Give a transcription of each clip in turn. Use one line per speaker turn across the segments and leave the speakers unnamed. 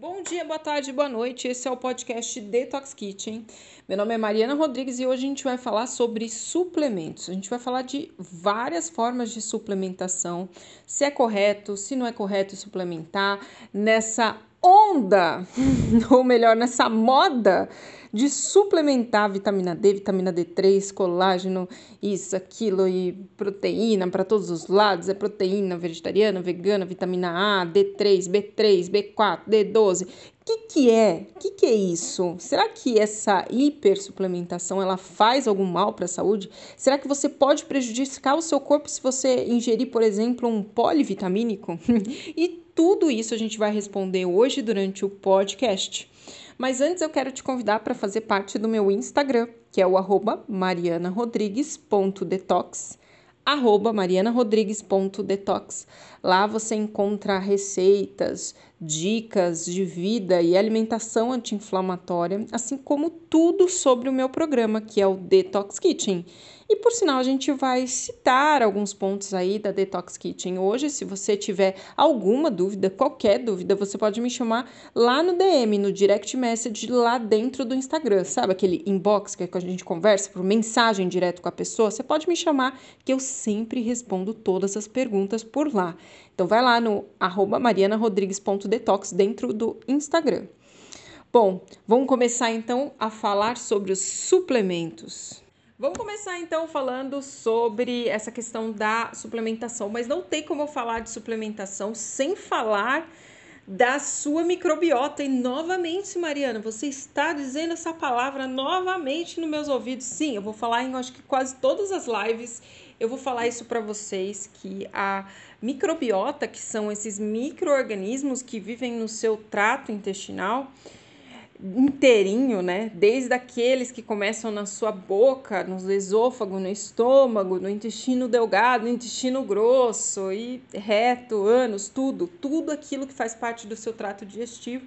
Bom dia, boa tarde, boa noite. Esse é o podcast Detox Kitchen. Meu nome é Mariana Rodrigues e hoje a gente vai falar sobre suplementos. A gente vai falar de várias formas de suplementação, se é correto, se não é correto suplementar nessa onda, ou melhor, nessa moda de suplementar vitamina D, vitamina D3, colágeno, isso, aquilo e proteína para todos os lados, é proteína vegetariana, vegana, vitamina A, D3, B3, B4, D12. O que, que é? O que, que é isso? Será que essa hipersuplementação ela faz algum mal para a saúde? Será que você pode prejudicar o seu corpo se você ingerir, por exemplo, um polivitamínico? e tudo isso a gente vai responder hoje durante o podcast. Mas antes eu quero te convidar para fazer parte do meu Instagram, que é o arroba marianarodrigues.detox, arroba marianarodrigues.detox. Lá você encontra receitas, dicas de vida e alimentação anti-inflamatória, assim como tudo sobre o meu programa, que é o Detox Kitchen. E por sinal, a gente vai citar alguns pontos aí da Detox Kitchen hoje. Se você tiver alguma dúvida, qualquer dúvida, você pode me chamar lá no DM, no direct message, lá dentro do Instagram. Sabe aquele inbox que a gente conversa por mensagem direto com a pessoa? Você pode me chamar que eu sempre respondo todas as perguntas por lá. Então vai lá no marianarodrigues.detox dentro do Instagram. Bom, vamos começar então a falar sobre os suplementos. Vamos começar então falando sobre essa questão da suplementação, mas não tem como eu falar de suplementação sem falar da sua microbiota. E novamente, Mariana, você está dizendo essa palavra novamente nos meus ouvidos. Sim, eu vou falar em acho que quase todas as lives. Eu vou falar isso para vocês que a microbiota, que são esses microorganismos que vivem no seu trato intestinal, inteirinho, né? Desde aqueles que começam na sua boca, no esôfago, no estômago, no intestino delgado, no intestino grosso e reto, ânus, tudo, tudo aquilo que faz parte do seu trato digestivo.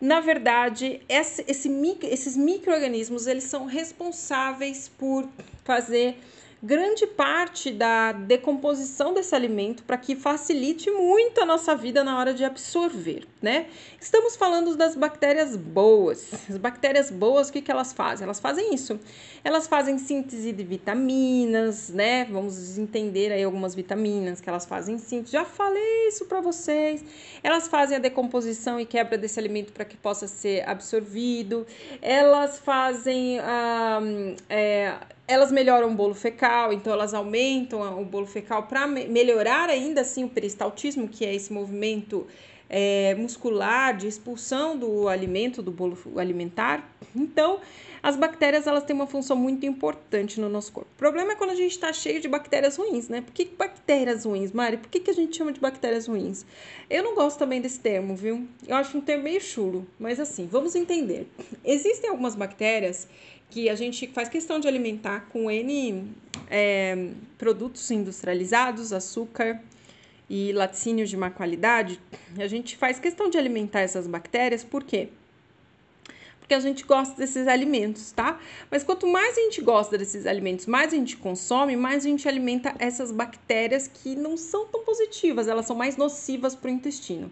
Na verdade, esse, esse, esses micro-organismos, eles são responsáveis por fazer grande parte da decomposição desse alimento para que facilite muito a nossa vida na hora de absorver, né? Estamos falando das bactérias boas. As bactérias boas, o que, que elas fazem? Elas fazem isso. Elas fazem síntese de vitaminas, né? Vamos entender aí algumas vitaminas que elas fazem síntese. Já falei isso para vocês. Elas fazem a decomposição e quebra desse alimento para que possa ser absorvido. Elas fazem ah, é, elas melhoram o bolo fecal, então elas aumentam o bolo fecal para melhorar ainda assim o peristaltismo, que é esse movimento é, muscular de expulsão do alimento, do bolo alimentar. Então, as bactérias elas têm uma função muito importante no nosso corpo. O problema é quando a gente está cheio de bactérias ruins, né? Por que bactérias ruins, Mari? Por que, que a gente chama de bactérias ruins? Eu não gosto também desse termo, viu? Eu acho um termo meio chulo, mas assim, vamos entender. Existem algumas bactérias que a gente faz questão de alimentar com N é, produtos industrializados, açúcar e laticínios de má qualidade, a gente faz questão de alimentar essas bactérias, por quê? Porque a gente gosta desses alimentos, tá? Mas quanto mais a gente gosta desses alimentos, mais a gente consome, mais a gente alimenta essas bactérias que não são tão positivas, elas são mais nocivas para o intestino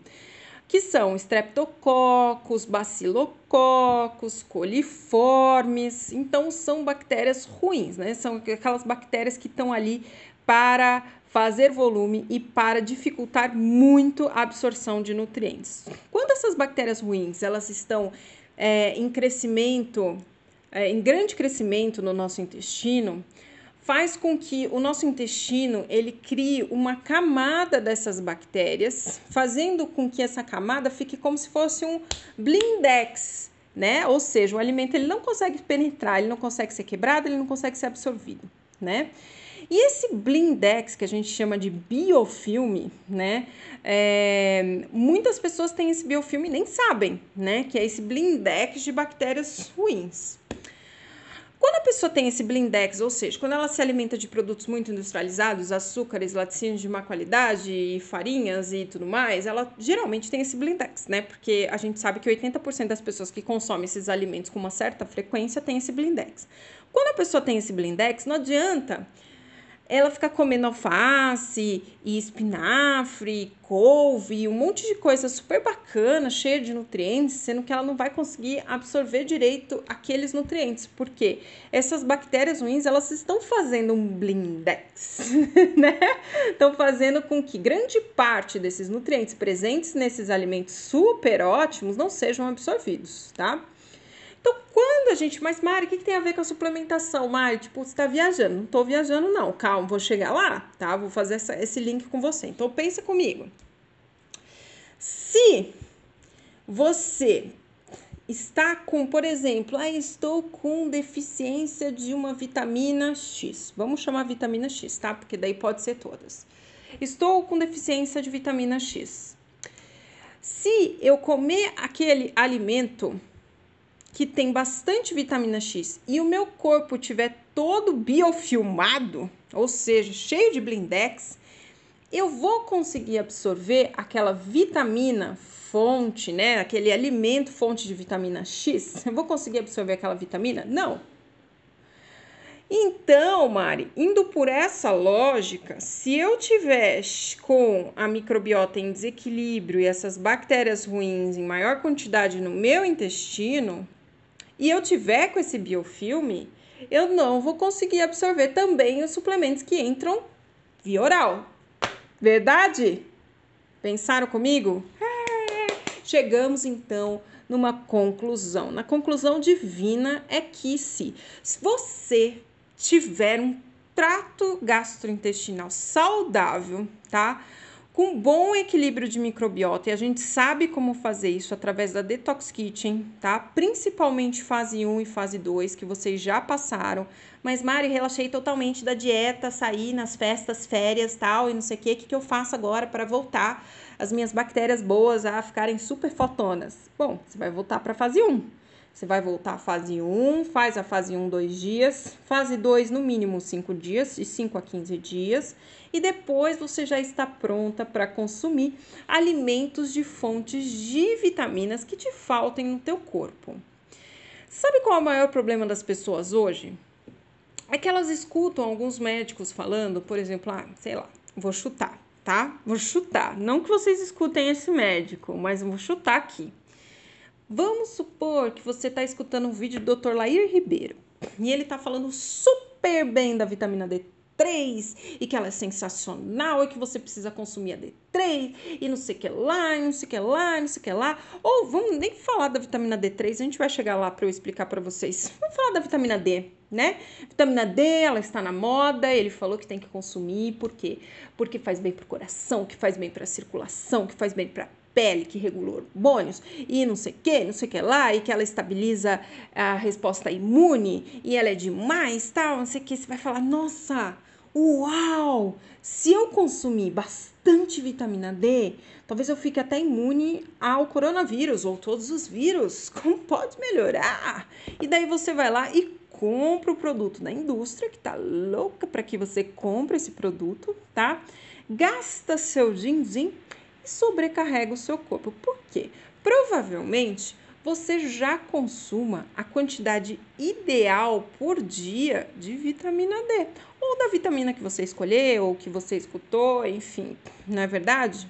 que são streptococcus, bacilococcus, coliformes. Então, são bactérias ruins, né? São aquelas bactérias que estão ali para fazer volume e para dificultar muito a absorção de nutrientes. Quando essas bactérias ruins elas estão é, em crescimento, é, em grande crescimento no nosso intestino, faz com que o nosso intestino ele crie uma camada dessas bactérias, fazendo com que essa camada fique como se fosse um blindex, né? Ou seja, o alimento ele não consegue penetrar, ele não consegue ser quebrado, ele não consegue ser absorvido, né? E esse blindex, que a gente chama de biofilme, né? É, muitas pessoas têm esse biofilme e nem sabem, né? Que é esse blindex de bactérias ruins. Quando a pessoa tem esse blindex, ou seja, quando ela se alimenta de produtos muito industrializados, açúcares, laticínios de má qualidade, farinhas e tudo mais, ela geralmente tem esse blindex, né? Porque a gente sabe que 80% das pessoas que consomem esses alimentos com uma certa frequência tem esse blindex. Quando a pessoa tem esse blindex, não adianta ela fica comendo alface e espinafre, couve, um monte de coisa super bacana, cheia de nutrientes, sendo que ela não vai conseguir absorver direito aqueles nutrientes, porque essas bactérias ruins, elas estão fazendo um blindex, né? Estão fazendo com que grande parte desses nutrientes presentes nesses alimentos super ótimos não sejam absorvidos, tá? Quando a gente. Mas, Mari, o que, que tem a ver com a suplementação? Mari, tipo, você tá viajando. Não tô viajando, não. Calma, vou chegar lá, tá? Vou fazer essa, esse link com você. Então, pensa comigo. Se você está com, por exemplo, ah, estou com deficiência de uma vitamina X. Vamos chamar vitamina X, tá? Porque daí pode ser todas. Estou com deficiência de vitamina X. Se eu comer aquele alimento que tem bastante vitamina X e o meu corpo tiver todo biofilmado, ou seja, cheio de blindex, eu vou conseguir absorver aquela vitamina fonte, né? Aquele alimento fonte de vitamina X. Eu vou conseguir absorver aquela vitamina? Não. Então, Mari, indo por essa lógica, se eu tiver com a microbiota em desequilíbrio e essas bactérias ruins em maior quantidade no meu intestino, e eu tiver com esse biofilme, eu não vou conseguir absorver também os suplementos que entram via oral. Verdade? Pensaram comigo? É. Chegamos então numa conclusão. Na conclusão divina é que se você tiver um trato gastrointestinal saudável, tá? Com bom equilíbrio de microbiota, e a gente sabe como fazer isso através da Detox Kitchen, tá? Principalmente fase 1 e fase 2, que vocês já passaram. Mas, Mari, relaxei totalmente da dieta, saí nas festas, férias, tal, e não sei o que, o que, eu faço agora para voltar as minhas bactérias boas a ficarem super fotonas? Bom, você vai voltar para fase 1 você vai voltar à fase 1, faz a fase 1 dois dias, fase 2 no mínimo 5 dias, de 5 a 15 dias, e depois você já está pronta para consumir alimentos de fontes de vitaminas que te faltem no teu corpo. Sabe qual é o maior problema das pessoas hoje? É que elas escutam alguns médicos falando, por exemplo, ah, sei lá, vou chutar, tá? Vou chutar. Não que vocês escutem esse médico, mas vou chutar aqui. Vamos supor que você está escutando um vídeo do Dr. Lair Ribeiro e ele está falando super bem da vitamina D3 e que ela é sensacional e que você precisa consumir a D3 e não sei o que lá, não sei o que lá, não sei o que lá. Ou vamos nem falar da vitamina D3, a gente vai chegar lá para eu explicar para vocês. Vamos falar da vitamina D, né? Vitamina D, ela está na moda, ele falou que tem que consumir, por quê? Porque faz bem para o coração, que faz bem para a circulação, que faz bem para pele que regula hormônios e não sei que, não sei que lá, e que ela estabiliza a resposta imune e ela é demais, tal, não sei que, você vai falar, nossa, uau, se eu consumir bastante vitamina D, talvez eu fique até imune ao coronavírus ou todos os vírus, como pode melhorar? E daí você vai lá e compra o produto da indústria, que tá louca para que você compre esse produto, tá? Gasta seu din-din e sobrecarrega o seu corpo. Por quê? Provavelmente você já consuma a quantidade ideal por dia de vitamina D, ou da vitamina que você escolheu, ou que você escutou, enfim, não é verdade?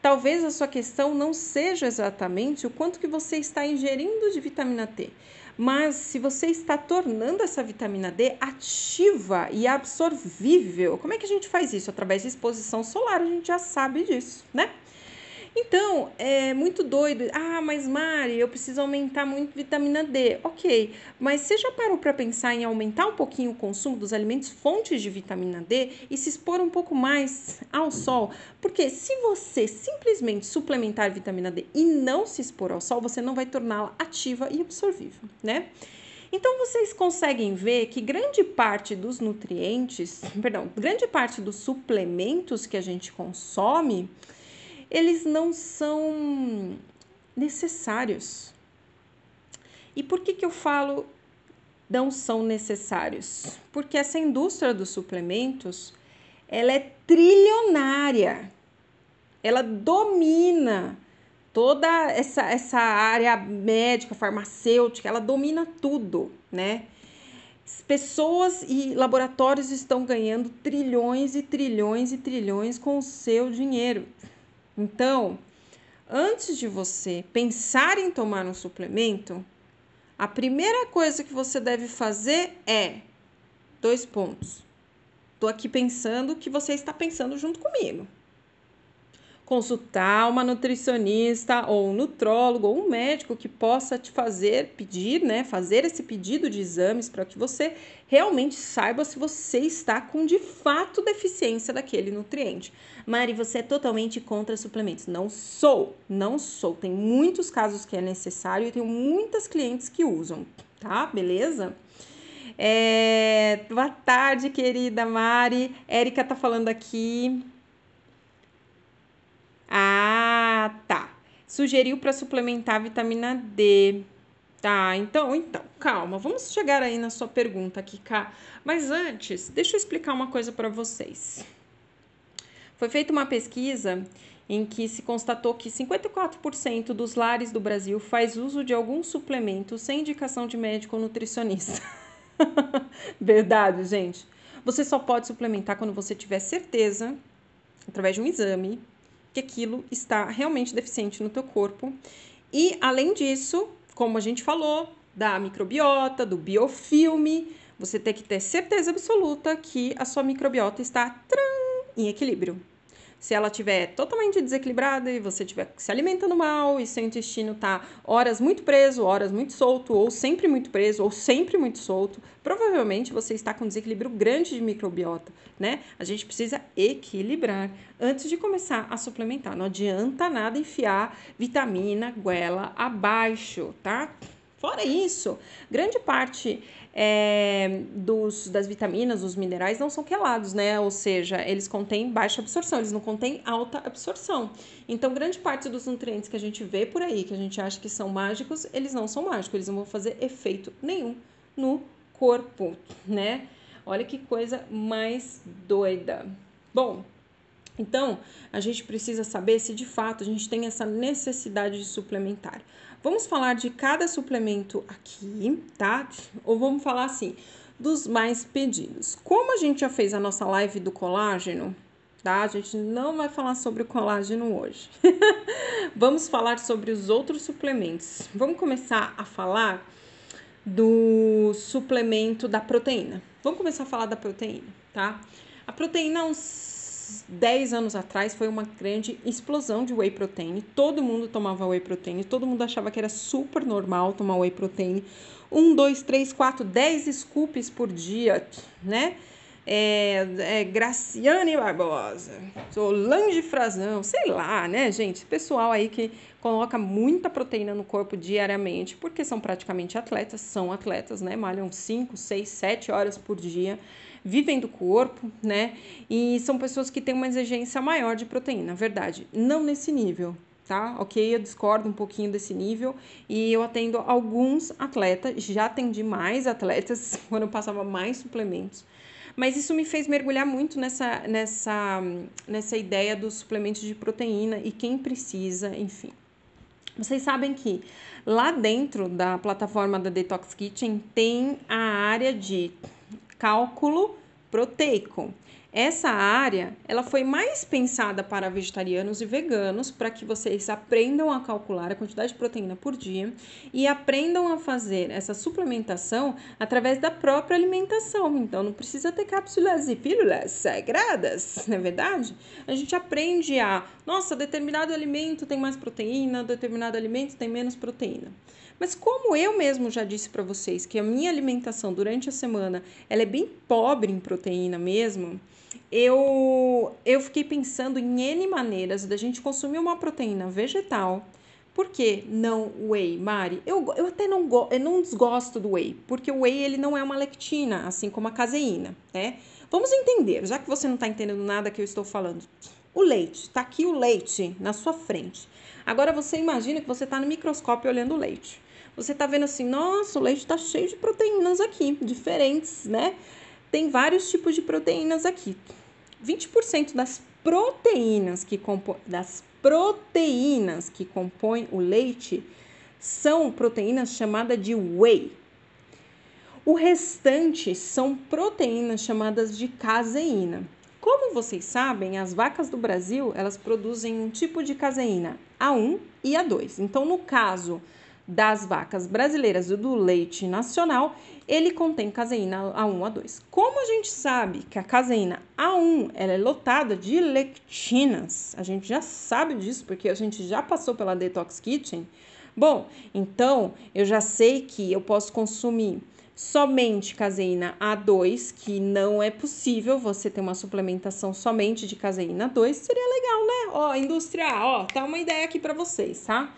Talvez a sua questão não seja exatamente o quanto que você está ingerindo de vitamina D, mas se você está tornando essa vitamina D ativa e absorvível, como é que a gente faz isso? Através de exposição solar, a gente já sabe disso, né? Então, é muito doido. Ah, mas Mari, eu preciso aumentar muito vitamina D. Ok, mas você já parou para pensar em aumentar um pouquinho o consumo dos alimentos fontes de vitamina D e se expor um pouco mais ao sol? Porque se você simplesmente suplementar vitamina D e não se expor ao sol, você não vai torná-la ativa e absorvível, né? Então vocês conseguem ver que grande parte dos nutrientes, perdão, grande parte dos suplementos que a gente consome, eles não são necessários. E por que, que eu falo não são necessários? Porque essa indústria dos suplementos, ela é trilionária. Ela domina toda essa, essa área médica, farmacêutica, ela domina tudo, né? Pessoas e laboratórios estão ganhando trilhões e trilhões e trilhões com o seu dinheiro. Então, antes de você pensar em tomar um suplemento, a primeira coisa que você deve fazer é dois pontos. Estou aqui pensando que você está pensando junto comigo consultar uma nutricionista ou um nutrólogo ou um médico que possa te fazer pedir, né, fazer esse pedido de exames para que você realmente saiba se você está com de fato deficiência daquele nutriente. Mari, você é totalmente contra suplementos? Não sou, não sou. Tem muitos casos que é necessário e tenho muitas clientes que usam, tá? Beleza? É... Boa tarde, querida Mari. Érica tá falando aqui. Ah, tá. Sugeriu para suplementar a vitamina D. Tá, então, então, calma, vamos chegar aí na sua pergunta Cá. Mas antes, deixa eu explicar uma coisa para vocês. Foi feita uma pesquisa em que se constatou que 54% dos lares do Brasil faz uso de algum suplemento sem indicação de médico ou nutricionista. Verdade, gente. Você só pode suplementar quando você tiver certeza, através de um exame, que aquilo está realmente deficiente no teu corpo. E além disso, como a gente falou, da microbiota, do biofilme, você tem que ter certeza absoluta que a sua microbiota está em equilíbrio. Se ela estiver totalmente desequilibrada e você estiver se alimentando mal e seu intestino está horas muito preso, horas muito solto, ou sempre muito preso, ou sempre muito solto, provavelmente você está com um desequilíbrio grande de microbiota, né? A gente precisa equilibrar antes de começar a suplementar. Não adianta nada enfiar vitamina, goela abaixo, tá? Fora isso, grande parte é, dos, das vitaminas, dos minerais não são quelados, né? Ou seja, eles contêm baixa absorção, eles não contêm alta absorção. Então, grande parte dos nutrientes que a gente vê por aí, que a gente acha que são mágicos, eles não são mágicos, eles não vão fazer efeito nenhum no corpo, né? Olha que coisa mais doida. Bom, então, a gente precisa saber se de fato a gente tem essa necessidade de suplementar. Vamos falar de cada suplemento aqui, tá? Ou vamos falar assim, dos mais pedidos. Como a gente já fez a nossa live do colágeno, tá? A gente não vai falar sobre o colágeno hoje. vamos falar sobre os outros suplementos. Vamos começar a falar do suplemento da proteína. Vamos começar a falar da proteína, tá? A proteína é um 10 anos atrás foi uma grande explosão de whey protein. Todo mundo tomava whey protein, todo mundo achava que era super normal tomar whey protein. Um, dois, três, quatro, dez scoops por dia, né? É, é, Graciane Barbosa, Solange Frazão, sei lá, né, gente? Pessoal aí que coloca muita proteína no corpo diariamente, porque são praticamente atletas, são atletas, né? Malham 5, 6, 7 horas por dia vivem do corpo, né? E são pessoas que têm uma exigência maior de proteína, verdade. Não nesse nível, tá? Ok, eu discordo um pouquinho desse nível e eu atendo alguns atletas, já atendi mais atletas quando eu passava mais suplementos. Mas isso me fez mergulhar muito nessa, nessa, nessa ideia dos suplementos de proteína e quem precisa, enfim. Vocês sabem que lá dentro da plataforma da Detox Kitchen tem a área de cálculo proteico. Essa área, ela foi mais pensada para vegetarianos e veganos, para que vocês aprendam a calcular a quantidade de proteína por dia e aprendam a fazer essa suplementação através da própria alimentação. Então, não precisa ter cápsulas e pílulas sagradas, não é verdade? A gente aprende a, nossa, determinado alimento tem mais proteína, determinado alimento tem menos proteína. Mas como eu mesmo já disse para vocês que a minha alimentação durante a semana ela é bem pobre em proteína mesmo, eu, eu fiquei pensando em N maneiras da gente consumir uma proteína vegetal. Por que não whey, Mari? Eu, eu até não, go, eu não desgosto do whey, porque o whey ele não é uma lectina, assim como a caseína, né? Vamos entender, já que você não está entendendo nada que eu estou falando. O leite, está aqui o leite na sua frente. Agora você imagina que você está no microscópio olhando o leite você tá vendo assim, nossa, o leite tá cheio de proteínas aqui, diferentes, né? Tem vários tipos de proteínas aqui. 20% das proteínas que compõem das proteínas que compõem o leite são proteínas chamadas de whey. O restante são proteínas chamadas de caseína. Como vocês sabem, as vacas do Brasil, elas produzem um tipo de caseína A1 e A2. Então, no caso das vacas brasileiras e do leite nacional, ele contém caseína A1 A2. Como a gente sabe que a caseína A1 ela é lotada de lectinas, a gente já sabe disso porque a gente já passou pela Detox Kitchen. Bom, então eu já sei que eu posso consumir somente caseína A2, que não é possível você ter uma suplementação somente de caseína A2, seria legal, né? Ó, indústria, ó, tá uma ideia aqui para vocês, tá?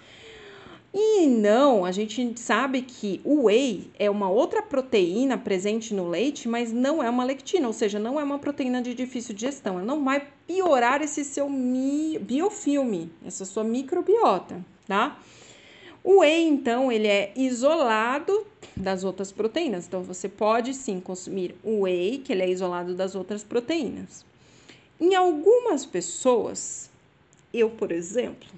E não, a gente sabe que o whey é uma outra proteína presente no leite, mas não é uma lectina, ou seja, não é uma proteína de difícil digestão. Ela não vai piorar esse seu biofilme, essa sua microbiota, tá? O whey, então, ele é isolado das outras proteínas. Então, você pode sim consumir o whey, que ele é isolado das outras proteínas. Em algumas pessoas, eu, por exemplo,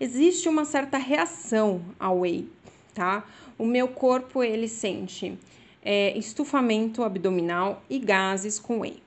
existe uma certa reação ao whey, tá? O meu corpo, ele sente é, estufamento abdominal e gases com whey.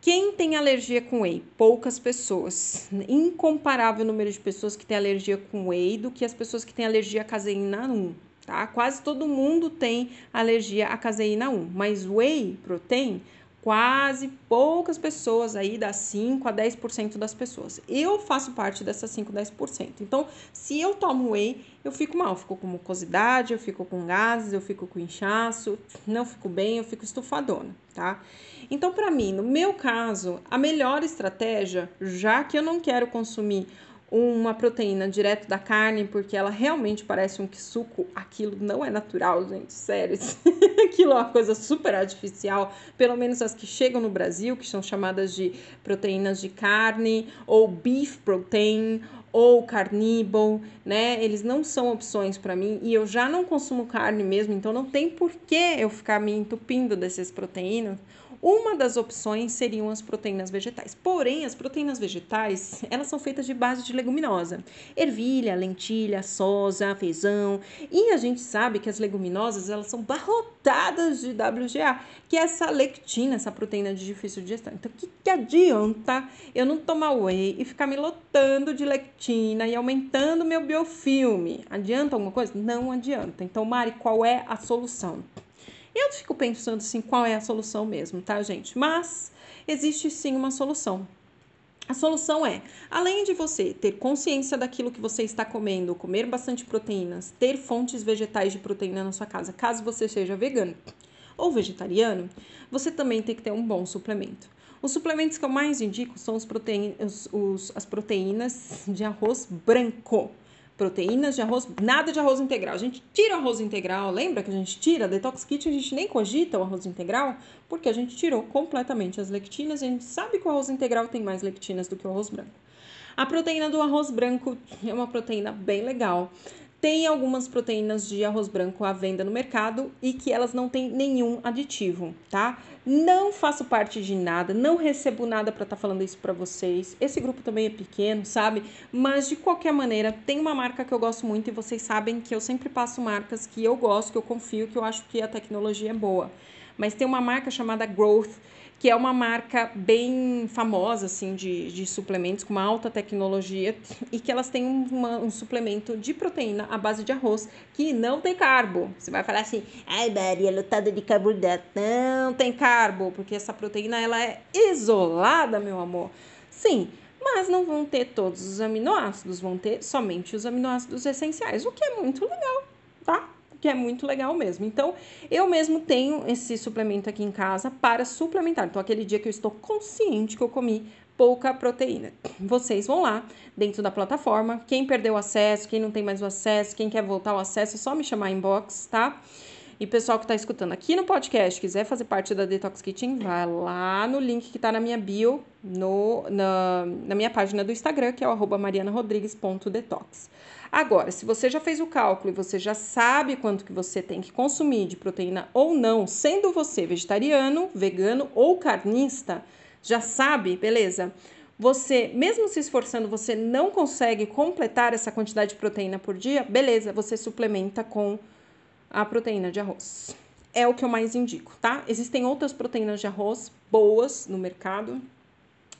Quem tem alergia com whey? Poucas pessoas. Incomparável número de pessoas que têm alergia com whey do que as pessoas que têm alergia à caseína 1, tá? Quase todo mundo tem alergia à caseína 1, mas whey protein quase poucas pessoas aí, dá 5 a 10% das pessoas. Eu faço parte dessas 5 a 10%. Então, se eu tomo whey, eu fico mal, eu fico com mucosidade, eu fico com gases, eu fico com inchaço, não fico bem, eu fico estufadona, tá? Então, para mim, no meu caso, a melhor estratégia, já que eu não quero consumir uma proteína direto da carne, porque ela realmente parece um suco. Aquilo não é natural, gente, sério. Aquilo é uma coisa super artificial, pelo menos as que chegam no Brasil, que são chamadas de proteínas de carne, ou beef protein, ou carnívoro, né? Eles não são opções para mim e eu já não consumo carne mesmo, então não tem por que eu ficar me entupindo dessas proteínas uma das opções seriam as proteínas vegetais. Porém, as proteínas vegetais, elas são feitas de base de leguminosa. Ervilha, lentilha, soja, feijão. E a gente sabe que as leguminosas, elas são barrotadas de WGA, que é essa lectina, essa proteína de difícil digestão. Então, o que, que adianta eu não tomar whey e ficar me lotando de lectina e aumentando meu biofilme? Adianta alguma coisa? Não adianta. Então, Mari, qual é a solução? Eu fico pensando assim, qual é a solução mesmo, tá, gente? Mas existe sim uma solução. A solução é, além de você ter consciência daquilo que você está comendo, comer bastante proteínas, ter fontes vegetais de proteína na sua casa, caso você seja vegano ou vegetariano, você também tem que ter um bom suplemento. Os suplementos que eu mais indico são os proteínas, os, os, as proteínas de arroz branco proteínas de arroz, nada de arroz integral. A gente tira o arroz integral, lembra que a gente tira? Detox Kit a gente nem cogita o arroz integral, porque a gente tirou completamente as lectinas. A gente sabe que o arroz integral tem mais lectinas do que o arroz branco. A proteína do arroz branco é uma proteína bem legal. Tem algumas proteínas de arroz branco à venda no mercado e que elas não têm nenhum aditivo, tá? Não faço parte de nada, não recebo nada para estar tá falando isso para vocês. Esse grupo também é pequeno, sabe? Mas de qualquer maneira, tem uma marca que eu gosto muito e vocês sabem que eu sempre passo marcas que eu gosto, que eu confio, que eu acho que a tecnologia é boa. Mas tem uma marca chamada Growth que é uma marca bem famosa assim de, de suplementos com uma alta tecnologia e que elas têm uma, um suplemento de proteína à base de arroz que não tem carbo. Você vai falar assim, ai Maria, lotada de carboidrato. Não tem carbo, porque essa proteína ela é isolada, meu amor. Sim, mas não vão ter todos os aminoácidos, vão ter somente os aminoácidos essenciais, o que é muito legal, tá? Que é muito legal mesmo. Então, eu mesmo tenho esse suplemento aqui em casa para suplementar. Então, aquele dia que eu estou consciente que eu comi pouca proteína. Vocês vão lá dentro da plataforma. Quem perdeu o acesso, quem não tem mais o acesso, quem quer voltar o acesso, é só me chamar inbox, tá? E pessoal que está escutando aqui no podcast, quiser fazer parte da Detox Kitchen, vai lá no link que está na minha bio, no, na, na minha página do Instagram, que é o marianarodrigues.detox. Agora, se você já fez o cálculo e você já sabe quanto que você tem que consumir de proteína ou não, sendo você vegetariano, vegano ou carnista, já sabe, beleza? Você, mesmo se esforçando, você não consegue completar essa quantidade de proteína por dia, beleza, você suplementa com a proteína de arroz. é o que eu mais indico, tá? Existem outras proteínas de arroz boas no mercado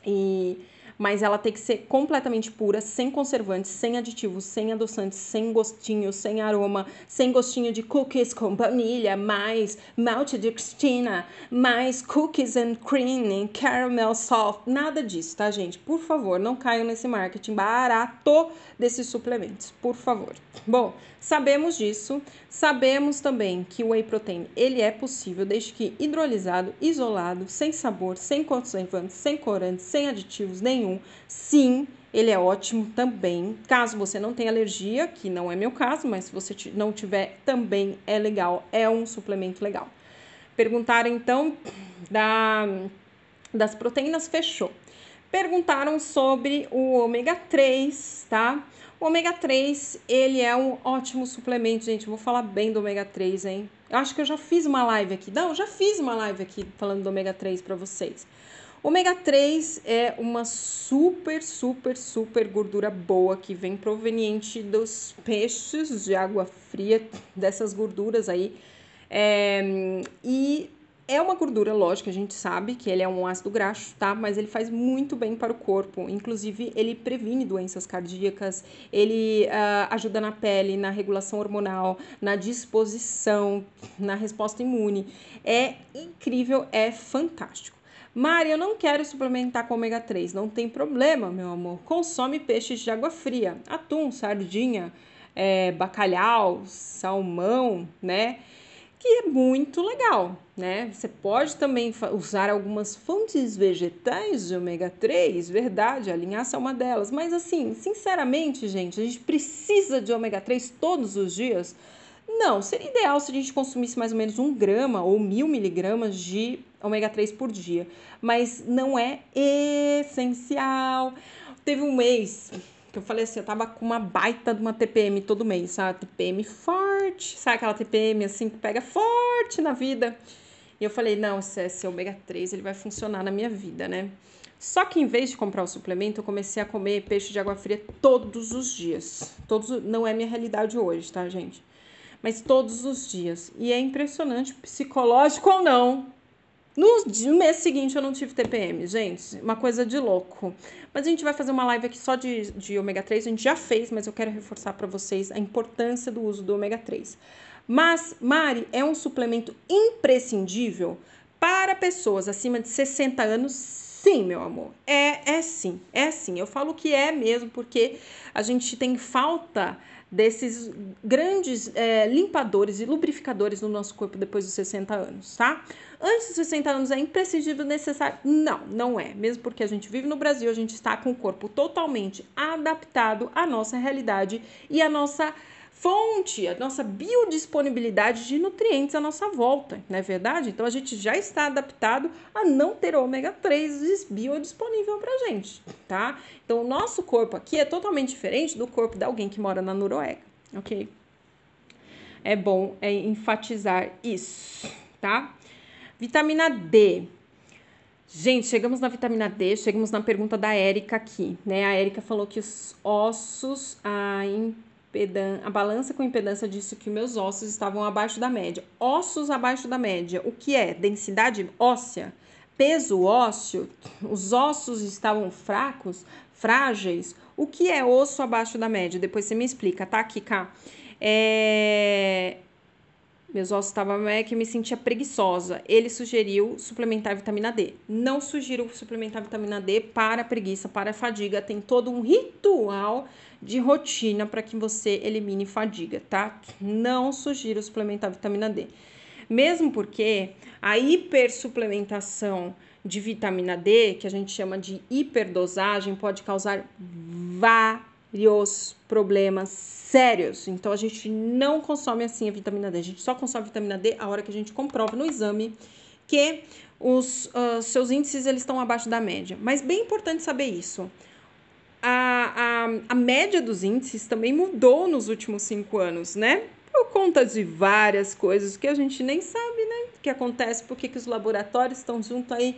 e mas ela tem que ser completamente pura, sem conservantes, sem aditivos, sem adoçantes, sem gostinho, sem aroma, sem gostinho de cookies com baunilha, mais malte de Cristina, mais cookies and cream and caramel soft, nada disso, tá, gente? Por favor, não caiam nesse marketing barato desses suplementos, por favor. Bom, sabemos disso, sabemos também que o whey protein, ele é possível desde que hidrolisado, isolado, sem sabor, sem conservantes, sem corantes, sem aditivos nenhum sim, ele é ótimo também. Caso você não tenha alergia, que não é meu caso, mas se você não tiver, também é legal, é um suplemento legal. Perguntaram então da, das proteínas, fechou. Perguntaram sobre o ômega 3, tá? O ômega 3, ele é um ótimo suplemento, gente. vou falar bem do ômega 3, hein? Eu acho que eu já fiz uma live aqui. Não, já fiz uma live aqui falando do ômega 3 para vocês. Ômega 3 é uma super, super, super gordura boa que vem proveniente dos peixes de água fria, dessas gorduras aí. É, e é uma gordura, lógico, a gente sabe que ele é um ácido graxo, tá? Mas ele faz muito bem para o corpo. Inclusive, ele previne doenças cardíacas, ele uh, ajuda na pele, na regulação hormonal, na disposição, na resposta imune. É incrível, é fantástico. Mari, eu não quero suplementar com ômega 3. Não tem problema, meu amor. Consome peixes de água fria. Atum, sardinha, é, bacalhau, salmão, né? Que é muito legal, né? Você pode também usar algumas fontes vegetais de ômega 3, verdade, a linhaça é uma delas. Mas assim, sinceramente, gente, a gente precisa de ômega 3 todos os dias? Não, seria ideal se a gente consumisse mais ou menos um grama ou mil miligramas de ômega 3 por dia, mas não é essencial. Teve um mês que eu falei assim, eu tava com uma baita de uma TPM todo mês, sabe? TPM forte, sabe aquela TPM assim que pega forte na vida? E eu falei, não, esse, esse ômega 3 ele vai funcionar na minha vida, né? Só que em vez de comprar o suplemento, eu comecei a comer peixe de água fria todos os dias. Todos, não é minha realidade hoje, tá, gente? Mas todos os dias. E é impressionante, psicológico ou não, no, mês seguinte eu não tive TPM, gente, uma coisa de louco. Mas a gente vai fazer uma live aqui só de, de ômega 3, a gente já fez, mas eu quero reforçar para vocês a importância do uso do ômega 3. Mas, Mari, é um suplemento imprescindível para pessoas acima de 60 anos? Sim, meu amor. É, é sim, é sim. Eu falo que é mesmo porque a gente tem falta desses grandes é, limpadores e lubrificadores no nosso corpo depois dos 60 anos, tá? Antes dos 60 anos é imprescindível, necessário? Não, não é. Mesmo porque a gente vive no Brasil, a gente está com o corpo totalmente adaptado à nossa realidade e à nossa fonte, a nossa biodisponibilidade de nutrientes à nossa volta, não é verdade? Então a gente já está adaptado a não ter ômega 3 biodisponível pra gente, tá? Então o nosso corpo aqui é totalmente diferente do corpo de alguém que mora na Noruega, ok? É bom é, enfatizar isso, tá? Vitamina D. Gente, chegamos na vitamina D, chegamos na pergunta da Érica aqui, né? A Érica falou que os ossos, a impedan a balança com impedância disse que meus ossos estavam abaixo da média. Ossos abaixo da média, o que é? Densidade óssea? Peso ósseo? Os ossos estavam fracos, frágeis? O que é osso abaixo da média? Depois você me explica, tá, Kika? É... Meus ossos estavam é que me sentia preguiçosa. Ele sugeriu suplementar vitamina D. Não sugiro suplementar vitamina D para preguiça, para fadiga. Tem todo um ritual de rotina para que você elimine fadiga, tá? Não sugiro suplementar vitamina D. Mesmo porque a hipersuplementação de vitamina D, que a gente chama de hiperdosagem, pode causar vários problemas sérios. Então a gente não consome assim a vitamina D, a gente só consome vitamina D a hora que a gente comprova no exame que os uh, seus índices eles estão abaixo da média. Mas bem importante saber isso a, a, a média dos índices também mudou nos últimos cinco anos, né? Por conta de várias coisas que a gente nem sabe, né? O que acontece, por que os laboratórios estão junto aí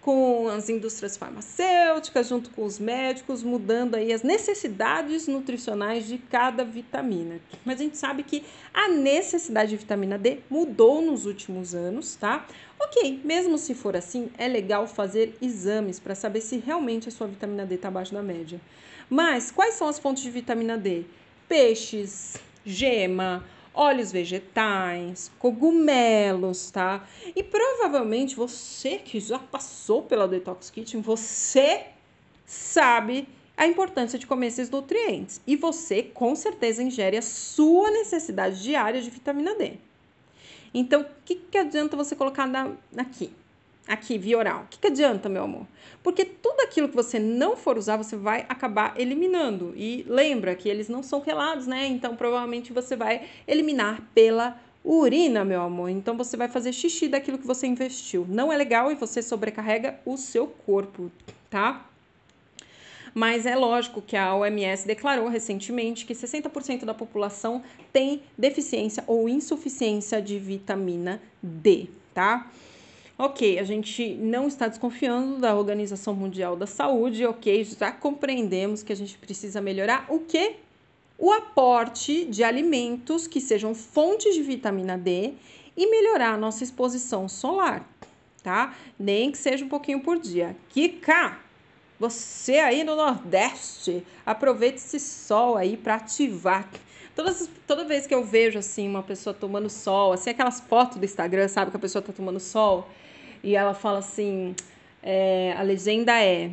com as indústrias farmacêuticas, junto com os médicos, mudando aí as necessidades nutricionais de cada vitamina. Mas a gente sabe que a necessidade de vitamina D mudou nos últimos anos, tá? Ok, mesmo se for assim, é legal fazer exames para saber se realmente a sua vitamina D está abaixo da média. Mas quais são as fontes de vitamina D? Peixes, gema, óleos vegetais, cogumelos, tá? E provavelmente você que já passou pela Detox Kitchen, você sabe a importância de comer esses nutrientes. E você com certeza ingere a sua necessidade diária de vitamina D. Então, o que, que adianta você colocar na, aqui? Aqui, via oral. O que, que adianta, meu amor? Porque tudo aquilo que você não for usar, você vai acabar eliminando. E lembra que eles não são relados, né? Então, provavelmente você vai eliminar pela urina, meu amor. Então, você vai fazer xixi daquilo que você investiu. Não é legal e você sobrecarrega o seu corpo, tá? mas é lógico que a OMS declarou recentemente que 60% da população tem deficiência ou insuficiência de vitamina D, tá? Ok, a gente não está desconfiando da Organização Mundial da Saúde, ok, já compreendemos que a gente precisa melhorar o que? O aporte de alimentos que sejam fontes de vitamina D e melhorar a nossa exposição solar, tá? Nem que seja um pouquinho por dia. Kika! Você aí no Nordeste, aproveite esse sol aí para ativar. Todas, toda vez que eu vejo assim uma pessoa tomando sol, assim aquelas fotos do Instagram, sabe que a pessoa tá tomando sol e ela fala assim, é, a legenda é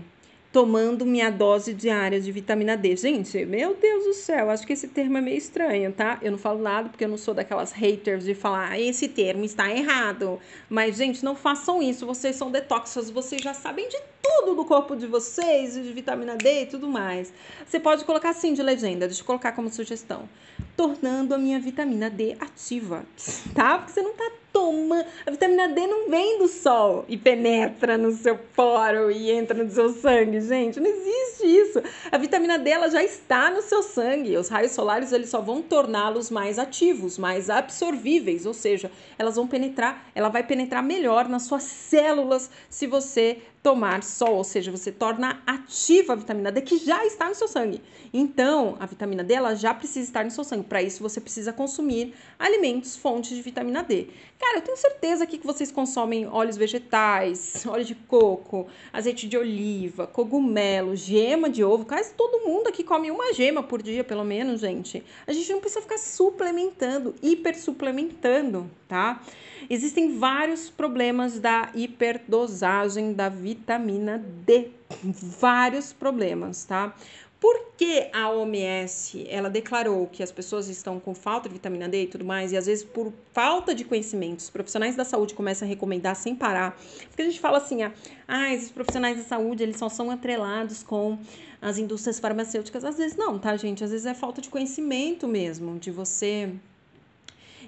tomando minha dose diária de vitamina D. Gente, meu Deus do céu, acho que esse termo é meio estranho, tá? Eu não falo nada porque eu não sou daquelas haters de falar ah, esse termo está errado. Mas, gente, não façam isso. Vocês são detoxas, vocês já sabem de tudo do corpo de vocês, de vitamina D e tudo mais. Você pode colocar assim de legenda, deixa eu colocar como sugestão. Tornando a minha vitamina D ativa, tá? Porque você não tá tomando. A vitamina D não vem do sol e penetra no seu poro e entra no seu sangue, gente. Não existe isso. A vitamina D ela já está no seu sangue. Os raios solares eles só vão torná-los mais ativos, mais absorvíveis, ou seja, elas vão penetrar, ela vai penetrar melhor nas suas células se você tomar sol, ou seja, você torna ativa a vitamina D que já está no seu sangue. Então, a vitamina D ela já precisa estar no seu sangue. Para isso, você precisa consumir alimentos fontes de vitamina D. Cara, eu tenho certeza aqui que vocês consomem óleos vegetais, óleo de coco, azeite de oliva, cogumelo, gema de ovo. Quase todo mundo aqui come uma gema por dia, pelo menos, gente. A gente não precisa ficar suplementando, hiper suplementando, tá? Existem vários problemas da hiperdosagem da vitamina D. Vários problemas, tá? Por que a OMS ela declarou que as pessoas estão com falta de vitamina D e tudo mais, e às vezes por falta de conhecimento, os profissionais da saúde começam a recomendar sem parar? Porque a gente fala assim, ah, esses profissionais da saúde eles só são atrelados com as indústrias farmacêuticas. Às vezes não, tá, gente? Às vezes é falta de conhecimento mesmo, de você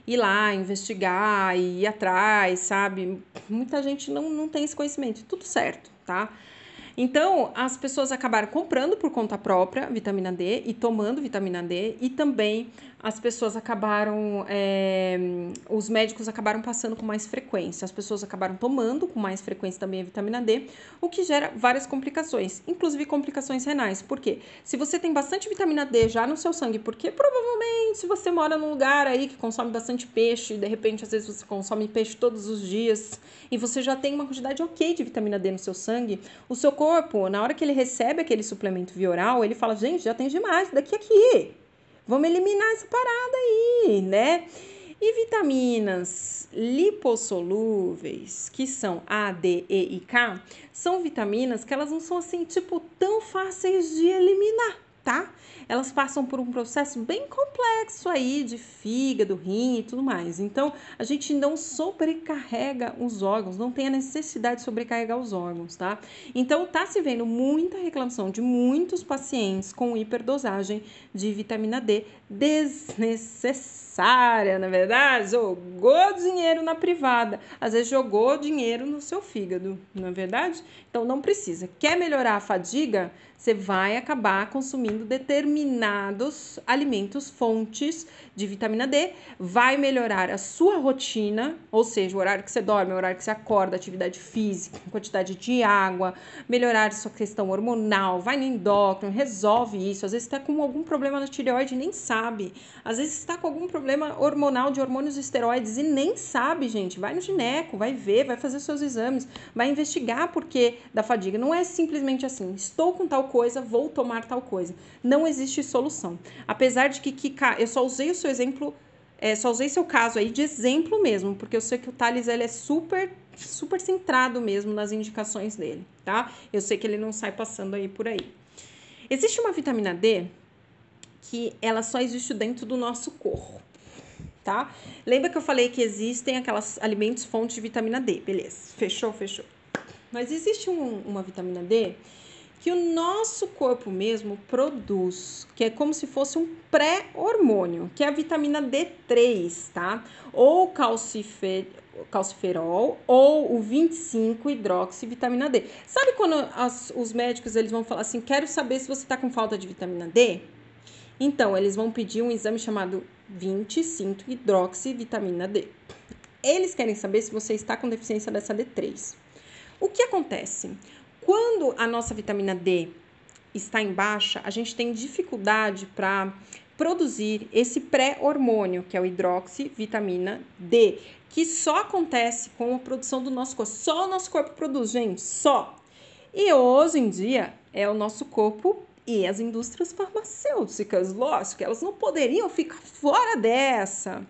ir lá, investigar e ir atrás, sabe? Muita gente não, não tem esse conhecimento, tudo certo, tá? Então, as pessoas acabaram comprando por conta própria vitamina D e tomando vitamina D, e também as pessoas acabaram, é, os médicos acabaram passando com mais frequência, as pessoas acabaram tomando com mais frequência também a vitamina D, o que gera várias complicações, inclusive complicações renais. Por quê? Se você tem bastante vitamina D já no seu sangue, porque provavelmente se você mora num lugar aí que consome bastante peixe, e de repente às vezes você consome peixe todos os dias e você já tem uma quantidade ok de vitamina D no seu sangue, o seu corpo, na hora que ele recebe aquele suplemento via oral, ele fala: gente, já tem demais, daqui aqui. Vamos eliminar essa parada aí, né? E vitaminas lipossolúveis, que são A, D, E e K, são vitaminas que elas não são assim, tipo, tão fáceis de eliminar tá? Elas passam por um processo bem complexo aí de fígado, rim e tudo mais. Então, a gente não sobrecarrega os órgãos, não tem a necessidade de sobrecarregar os órgãos, tá? Então, tá se vendo muita reclamação de muitos pacientes com hiperdosagem de vitamina D desnecessária na é verdade? Jogou dinheiro na privada, às vezes jogou dinheiro no seu fígado, não é verdade? Então não precisa. Quer melhorar a fadiga? Você vai acabar consumindo determinados alimentos, fontes de vitamina D, vai melhorar a sua rotina, ou seja, o horário que você dorme, o horário que você acorda, atividade física, quantidade de água, melhorar sua questão hormonal, vai no endócrino, resolve isso. Às vezes está com algum problema na tireoide e nem sabe. Às vezes está com algum problema hormonal de hormônios esteroides e nem sabe, gente. Vai no gineco, vai ver, vai fazer seus exames, vai investigar por que da fadiga. Não é simplesmente assim, estou com tal coisa, vou tomar tal coisa. Não existe solução. Apesar de que, que eu só usei o seu exemplo, é, só usei seu caso aí de exemplo mesmo, porque eu sei que o Thales ele é super, super centrado mesmo nas indicações dele, tá? Eu sei que ele não sai passando aí por aí. Existe uma vitamina D que ela só existe dentro do nosso corpo, tá? Lembra que eu falei que existem aquelas alimentos fontes de vitamina D, beleza? Fechou, fechou. Mas existe um, uma vitamina D que o nosso corpo mesmo produz, que é como se fosse um pré-hormônio, que é a vitamina D3, tá? Ou calcifer, calciferol ou o 25 hidroxivitamina D. Sabe quando as, os médicos eles vão falar assim, quero saber se você está com falta de vitamina D? Então, eles vão pedir um exame chamado 25 hidroxivitamina D. Eles querem saber se você está com deficiência dessa D3. O que acontece? Quando a nossa vitamina D está em baixa, a gente tem dificuldade para produzir esse pré-hormônio, que é o hidroxivitamina D, que só acontece com a produção do nosso corpo. Só o nosso corpo produz, gente, só. E hoje em dia é o nosso corpo e as indústrias farmacêuticas, lógico, elas não poderiam ficar fora dessa.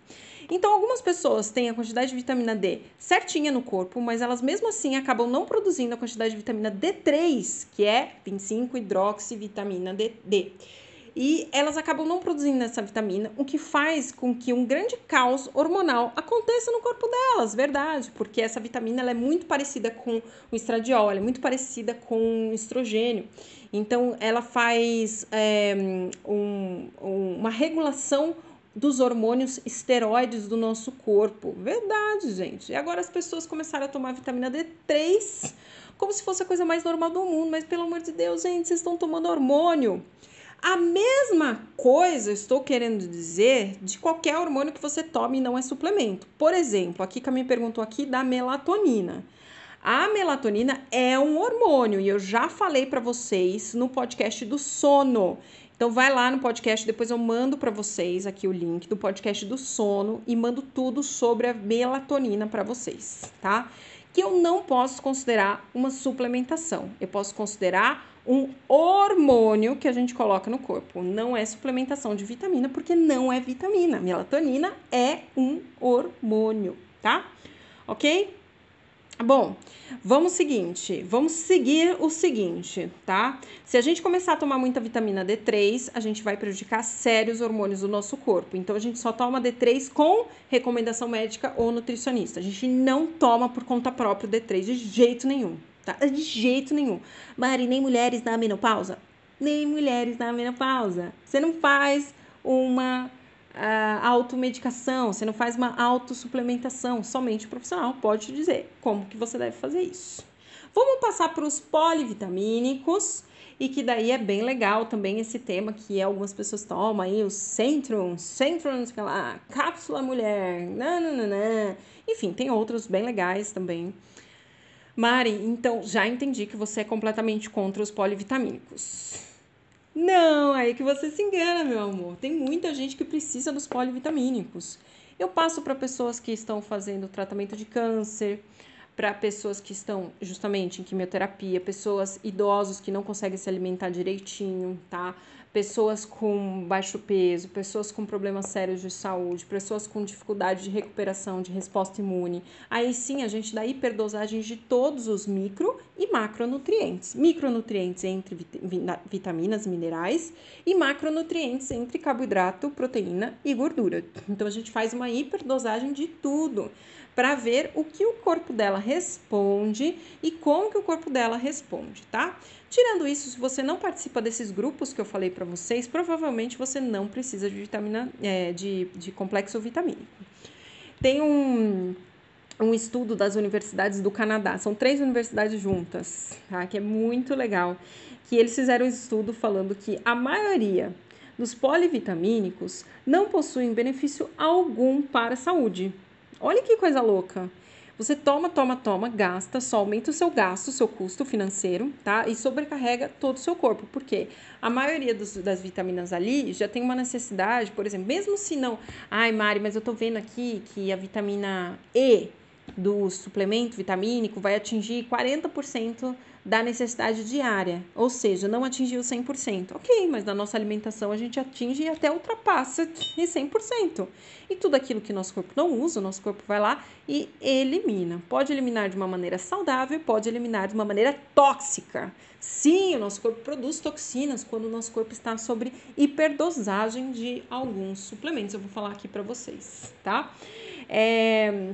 Então, algumas pessoas têm a quantidade de vitamina D certinha no corpo, mas elas mesmo assim acabam não produzindo a quantidade de vitamina D3, que é 25 hidroxivitamina D. D. E elas acabam não produzindo essa vitamina, o que faz com que um grande caos hormonal aconteça no corpo delas, verdade, porque essa vitamina ela é muito parecida com o estradiol, é muito parecida com o estrogênio. Então, ela faz é, um, um, uma regulação dos hormônios esteroides do nosso corpo. Verdade, gente. E agora as pessoas começaram a tomar vitamina D3 como se fosse a coisa mais normal do mundo. Mas pelo amor de Deus, gente, vocês estão tomando hormônio. A mesma coisa estou querendo dizer de qualquer hormônio que você tome não é suplemento. Por exemplo, aqui que me perguntou aqui da melatonina. A melatonina é um hormônio e eu já falei para vocês no podcast do sono então vai lá no podcast, depois eu mando para vocês aqui o link do podcast do sono e mando tudo sobre a melatonina para vocês, tá? Que eu não posso considerar uma suplementação. Eu posso considerar um hormônio que a gente coloca no corpo. Não é suplementação de vitamina, porque não é vitamina. Melatonina é um hormônio, tá? Ok? Bom, vamos seguinte, vamos seguir o seguinte, tá? Se a gente começar a tomar muita vitamina D3, a gente vai prejudicar sérios hormônios do nosso corpo. Então a gente só toma D3 com recomendação médica ou nutricionista. A gente não toma por conta própria o D3 de jeito nenhum, tá? De jeito nenhum. Mari, nem mulheres na menopausa? Nem mulheres na menopausa. Você não faz uma uh, automedicação, você não faz uma autossuplementação, somente o profissional pode te dizer como que você deve fazer isso. Vamos passar para os polivitamínicos, e que daí é bem legal também esse tema que algumas pessoas tomam aí, o Centrum, Centrum, sei lá, cápsula mulher, nananana. enfim, tem outros bem legais também. Mari, então já entendi que você é completamente contra os polivitamínicos. Não, aí que você se engana, meu amor. Tem muita gente que precisa dos polivitamínicos. Eu passo para pessoas que estão fazendo tratamento de câncer, para pessoas que estão justamente em quimioterapia, pessoas idosos que não conseguem se alimentar direitinho, tá? Pessoas com baixo peso, pessoas com problemas sérios de saúde, pessoas com dificuldade de recuperação, de resposta imune. Aí sim a gente dá hiperdosagens de todos os micro e macronutrientes. Micronutrientes entre vitaminas, minerais e macronutrientes entre carboidrato, proteína e gordura. Então a gente faz uma hiperdosagem de tudo para ver o que o corpo dela responde e como que o corpo dela responde, tá? Tirando isso, se você não participa desses grupos que eu falei para vocês, provavelmente você não precisa de vitamina é, de, de complexo vitamínico. Tem um, um estudo das universidades do Canadá, são três universidades juntas, tá? Que é muito legal. Que eles fizeram um estudo falando que a maioria dos polivitamínicos não possuem benefício algum para a saúde. Olha que coisa louca. Você toma, toma, toma, gasta, só aumenta o seu gasto, o seu custo financeiro, tá? E sobrecarrega todo o seu corpo. Por quê? A maioria dos, das vitaminas ali já tem uma necessidade, por exemplo, mesmo se não. Ai, Mari, mas eu tô vendo aqui que a vitamina E do suplemento vitamínico vai atingir 40% da necessidade diária, ou seja, não atingiu 100%. Ok, mas na nossa alimentação a gente atinge e até ultrapassa de 100%. E tudo aquilo que nosso corpo não usa, o nosso corpo vai lá e elimina. Pode eliminar de uma maneira saudável, pode eliminar de uma maneira tóxica. Sim, o nosso corpo produz toxinas quando o nosso corpo está sobre hiperdosagem de alguns suplementos. Eu vou falar aqui para vocês, tá? É...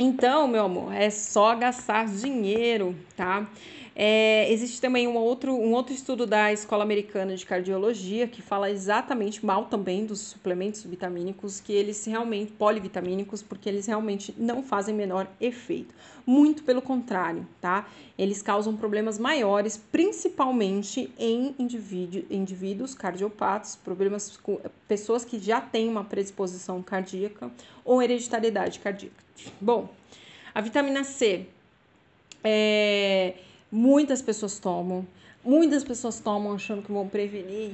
Então, meu amor, é só gastar dinheiro, tá? É, existe também um outro, um outro estudo da Escola Americana de Cardiologia que fala exatamente mal também dos suplementos vitamínicos, que eles realmente, polivitamínicos, porque eles realmente não fazem menor efeito. Muito pelo contrário, tá? Eles causam problemas maiores, principalmente em indivíduo, indivíduos cardiopatas, problemas com pessoas que já têm uma predisposição cardíaca ou hereditariedade cardíaca. Bom, a vitamina C é Muitas pessoas tomam, muitas pessoas tomam achando que vão prevenir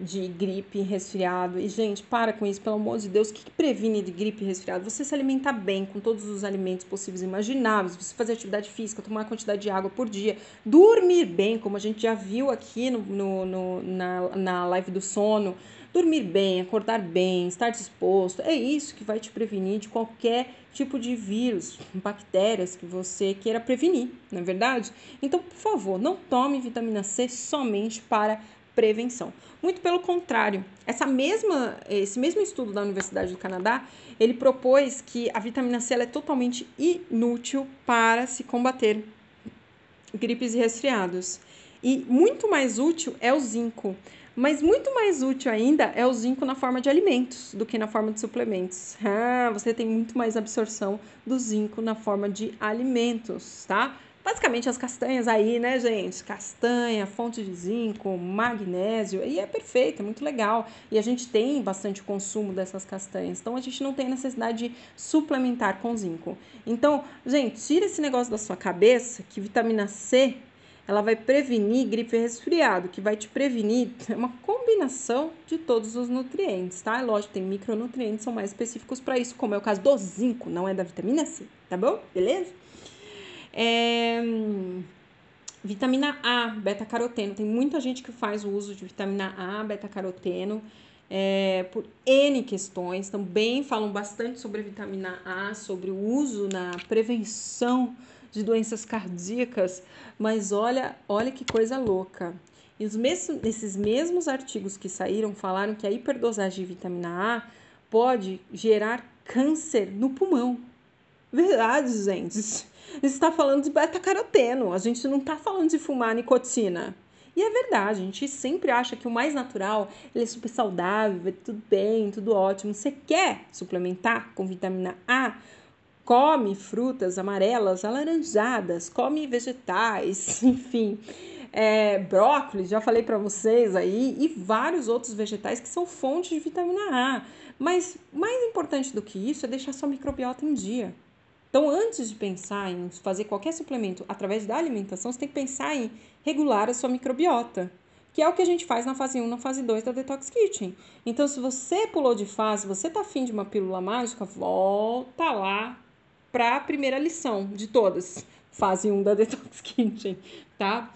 de gripe, resfriado. E, gente, para com isso, pelo amor de Deus. O que, que previne de gripe e resfriado? Você se alimentar bem com todos os alimentos possíveis e imagináveis, você fazer atividade física, tomar uma quantidade de água por dia, dormir bem, como a gente já viu aqui no, no, no na, na live do sono. Dormir bem, acordar bem, estar disposto, é isso que vai te prevenir de qualquer tipo de vírus, bactérias que você queira prevenir, não é verdade? Então, por favor, não tome vitamina C somente para prevenção. Muito pelo contrário, essa mesma, esse mesmo estudo da Universidade do Canadá, ele propôs que a vitamina C é totalmente inútil para se combater gripes e resfriados. E muito mais útil é o zinco. Mas muito mais útil ainda é o zinco na forma de alimentos do que na forma de suplementos. Ah, você tem muito mais absorção do zinco na forma de alimentos, tá? Basicamente as castanhas aí, né, gente? Castanha, fonte de zinco, magnésio, e é perfeito, é muito legal. E a gente tem bastante consumo dessas castanhas, então a gente não tem necessidade de suplementar com zinco. Então, gente, tira esse negócio da sua cabeça que vitamina C ela vai prevenir gripe e resfriado, que vai te prevenir, é uma combinação de todos os nutrientes, tá? Lógico, tem micronutrientes são mais específicos para isso, como é o caso do zinco, não é da vitamina C, tá bom? Beleza? É... Vitamina A, beta-caroteno. Tem muita gente que faz o uso de vitamina A, beta-caroteno, é, por N questões. Também falam bastante sobre a vitamina A, sobre o uso na prevenção de doenças cardíacas, mas olha, olha que coisa louca. E os mesmos, esses mesmos artigos que saíram falaram que a hiperdosagem de vitamina A pode gerar câncer no pulmão. Verdade, gente. Está falando de beta-caroteno. A gente não está falando de fumar nicotina. E é verdade, a gente sempre acha que o mais natural ele é super saudável, tudo bem, tudo ótimo. Você quer suplementar com vitamina A? Come frutas amarelas, alaranjadas, come vegetais, enfim, é, brócolis, já falei para vocês aí, e vários outros vegetais que são fontes de vitamina A. Mas mais importante do que isso é deixar sua microbiota em dia. Então, antes de pensar em fazer qualquer suplemento através da alimentação, você tem que pensar em regular a sua microbiota, que é o que a gente faz na fase 1, na fase 2 da Detox Kitchen. Então, se você pulou de fase, você tá afim de uma pílula mágica, volta lá para a primeira lição de todas, fase 1 da Detox Kitchen, tá?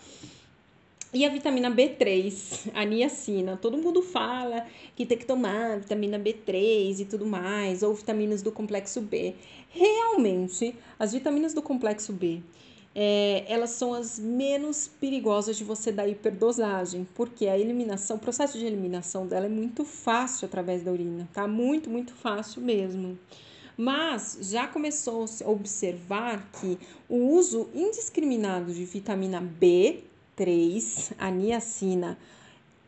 E a vitamina B3, a niacina. Todo mundo fala que tem que tomar vitamina B3 e tudo mais, ou vitaminas do complexo B. Realmente, as vitaminas do complexo B, é, elas são as menos perigosas de você dar hiperdosagem, porque a eliminação, o processo de eliminação dela é muito fácil através da urina, tá? Muito, muito fácil mesmo. Mas já começou a observar que o uso indiscriminado de vitamina B 3, a niacina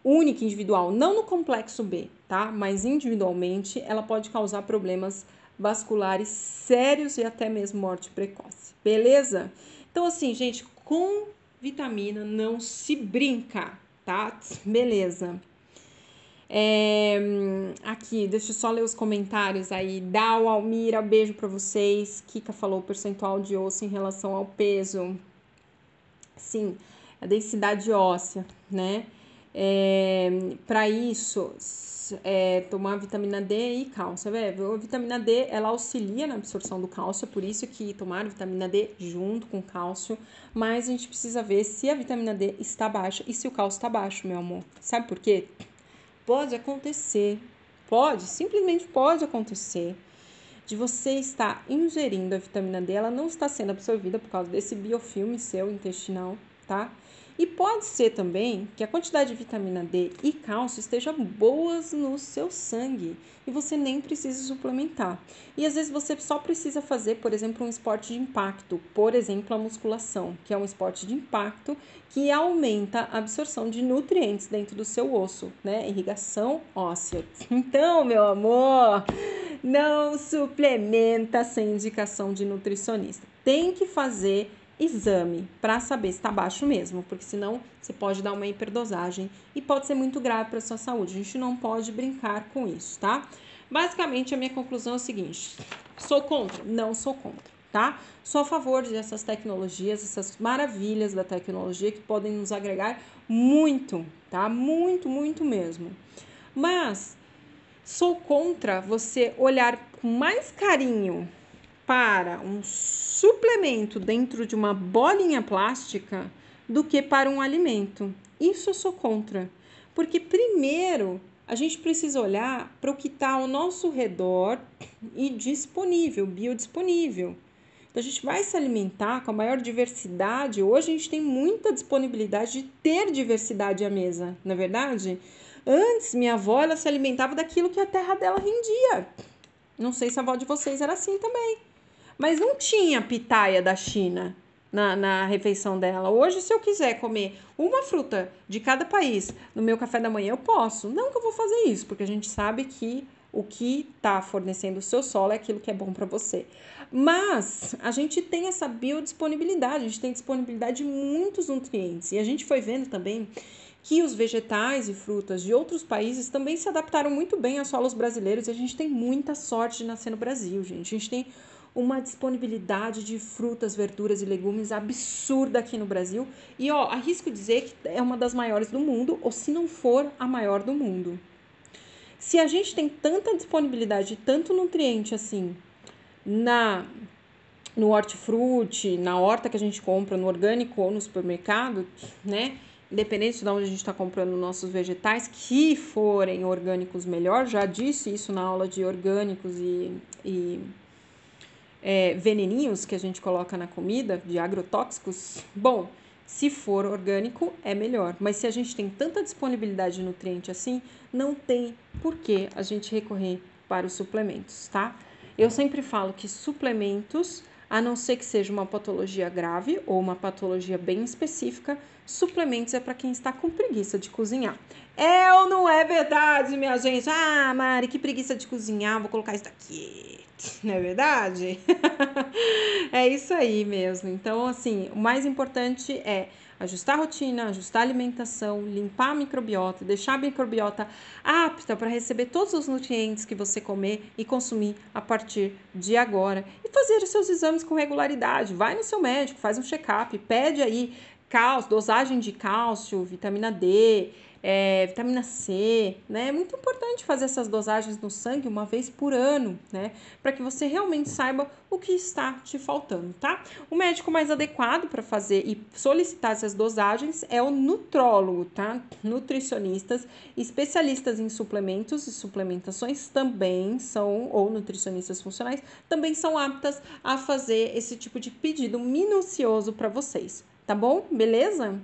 única individual, não no complexo B, tá? Mas individualmente, ela pode causar problemas vasculares sérios e até mesmo morte precoce. Beleza? Então assim, gente, com vitamina não se brinca, tá? Beleza. É, aqui, deixa eu só ler os comentários aí. Dal, Almira, beijo para vocês. Kika falou percentual de osso em relação ao peso. Sim, a densidade óssea, né? É, para isso, é, tomar vitamina D e cálcio. É, a vitamina D ela auxilia na absorção do cálcio, é por isso que tomar vitamina D junto com cálcio, mas a gente precisa ver se a vitamina D está baixa e se o cálcio está baixo, meu amor. Sabe por quê? Pode acontecer, pode, simplesmente pode acontecer de você estar ingerindo a vitamina D, ela não está sendo absorvida por causa desse biofilme seu intestinal, tá? E pode ser também que a quantidade de vitamina D e cálcio estejam boas no seu sangue e você nem precise suplementar. E às vezes você só precisa fazer, por exemplo, um esporte de impacto, por exemplo, a musculação, que é um esporte de impacto que aumenta a absorção de nutrientes dentro do seu osso, né? Irrigação óssea. Então, meu amor, não suplementa sem indicação de nutricionista. Tem que fazer exame para saber se está baixo mesmo, porque senão você pode dar uma hiperdosagem e pode ser muito grave para sua saúde. A gente não pode brincar com isso, tá? Basicamente, a minha conclusão é o seguinte: sou contra? Não sou contra, tá? Sou a favor dessas tecnologias, essas maravilhas da tecnologia que podem nos agregar muito, tá? Muito, muito mesmo. Mas sou contra você olhar com mais carinho para um suplemento dentro de uma bolinha plástica do que para um alimento. Isso eu sou contra. Porque, primeiro, a gente precisa olhar para o que está ao nosso redor e disponível, biodisponível. Então, a gente vai se alimentar com a maior diversidade. Hoje, a gente tem muita disponibilidade de ter diversidade à mesa, na é verdade? Antes, minha avó ela se alimentava daquilo que a terra dela rendia. Não sei se a avó de vocês era assim também. Mas não tinha pitaia da China na, na refeição dela. Hoje, se eu quiser comer uma fruta de cada país no meu café da manhã, eu posso. Não que eu vou fazer isso, porque a gente sabe que o que está fornecendo o seu solo é aquilo que é bom para você. Mas a gente tem essa biodisponibilidade, a gente tem disponibilidade de muitos nutrientes. E a gente foi vendo também que os vegetais e frutas de outros países também se adaptaram muito bem aos solos brasileiros. E a gente tem muita sorte de nascer no Brasil, gente. A gente tem uma disponibilidade de frutas, verduras e legumes absurda aqui no Brasil. E ó, arrisco dizer que é uma das maiores do mundo, ou se não for a maior do mundo. Se a gente tem tanta disponibilidade, tanto nutriente assim na no hortifruti, na horta que a gente compra, no orgânico ou no supermercado, né? Independente de onde a gente está comprando nossos vegetais, que forem orgânicos melhor, já disse isso na aula de orgânicos e, e é, veneninhos que a gente coloca na comida, de agrotóxicos, bom, se for orgânico é melhor. Mas se a gente tem tanta disponibilidade de nutriente assim, não tem por que a gente recorrer para os suplementos, tá? Eu sempre falo que suplementos, a não ser que seja uma patologia grave ou uma patologia bem específica, suplementos é para quem está com preguiça de cozinhar. É ou não é verdade, minha gente? Ah, Mari, que preguiça de cozinhar, vou colocar isso aqui não é verdade? é isso aí mesmo. Então, assim, o mais importante é ajustar a rotina, ajustar a alimentação, limpar a microbiota, deixar a microbiota apta para receber todos os nutrientes que você comer e consumir a partir de agora. E fazer os seus exames com regularidade. Vai no seu médico, faz um check-up, pede aí cálcio, dosagem de cálcio, vitamina D, é, vitamina C, né? É muito importante fazer essas dosagens no sangue uma vez por ano, né? Para que você realmente saiba o que está te faltando, tá? O médico mais adequado para fazer e solicitar essas dosagens é o nutrólogo, tá? Nutricionistas, especialistas em suplementos e suplementações também são, ou nutricionistas funcionais, também são aptas a fazer esse tipo de pedido minucioso para vocês, tá bom? Beleza?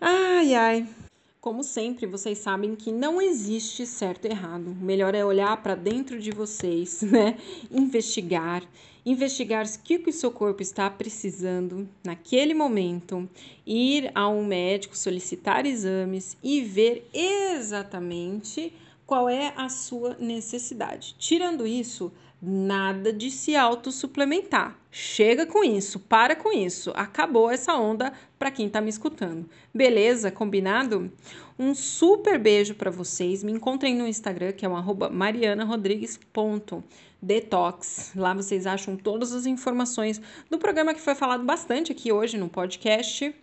Ai, ai. Como sempre, vocês sabem que não existe certo e errado. O melhor é olhar para dentro de vocês, né? Investigar, investigar o que o seu corpo está precisando naquele momento, ir a um médico, solicitar exames e ver exatamente qual é a sua necessidade. Tirando isso, nada de se autossuplementar. Chega com isso, para com isso. Acabou essa onda para quem está me escutando. Beleza? Combinado? Um super beijo para vocês. Me encontrem no Instagram, que é o marianarodrigues.detox. Lá vocês acham todas as informações do programa que foi falado bastante aqui hoje no podcast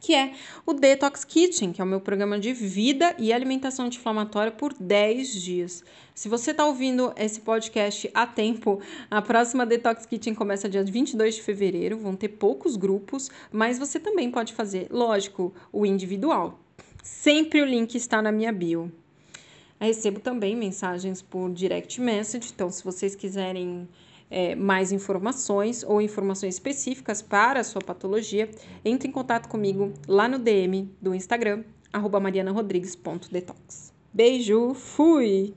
que é o Detox Kitchen, que é o meu programa de vida e alimentação anti-inflamatória por 10 dias. Se você está ouvindo esse podcast a tempo, a próxima Detox Kitchen começa dia 22 de fevereiro, vão ter poucos grupos, mas você também pode fazer, lógico, o individual. Sempre o link está na minha bio. Eu recebo também mensagens por direct message, então se vocês quiserem é, mais informações ou informações específicas para a sua patologia, entre em contato comigo lá no DM do Instagram, marianarodrigues.detox. Beijo, fui!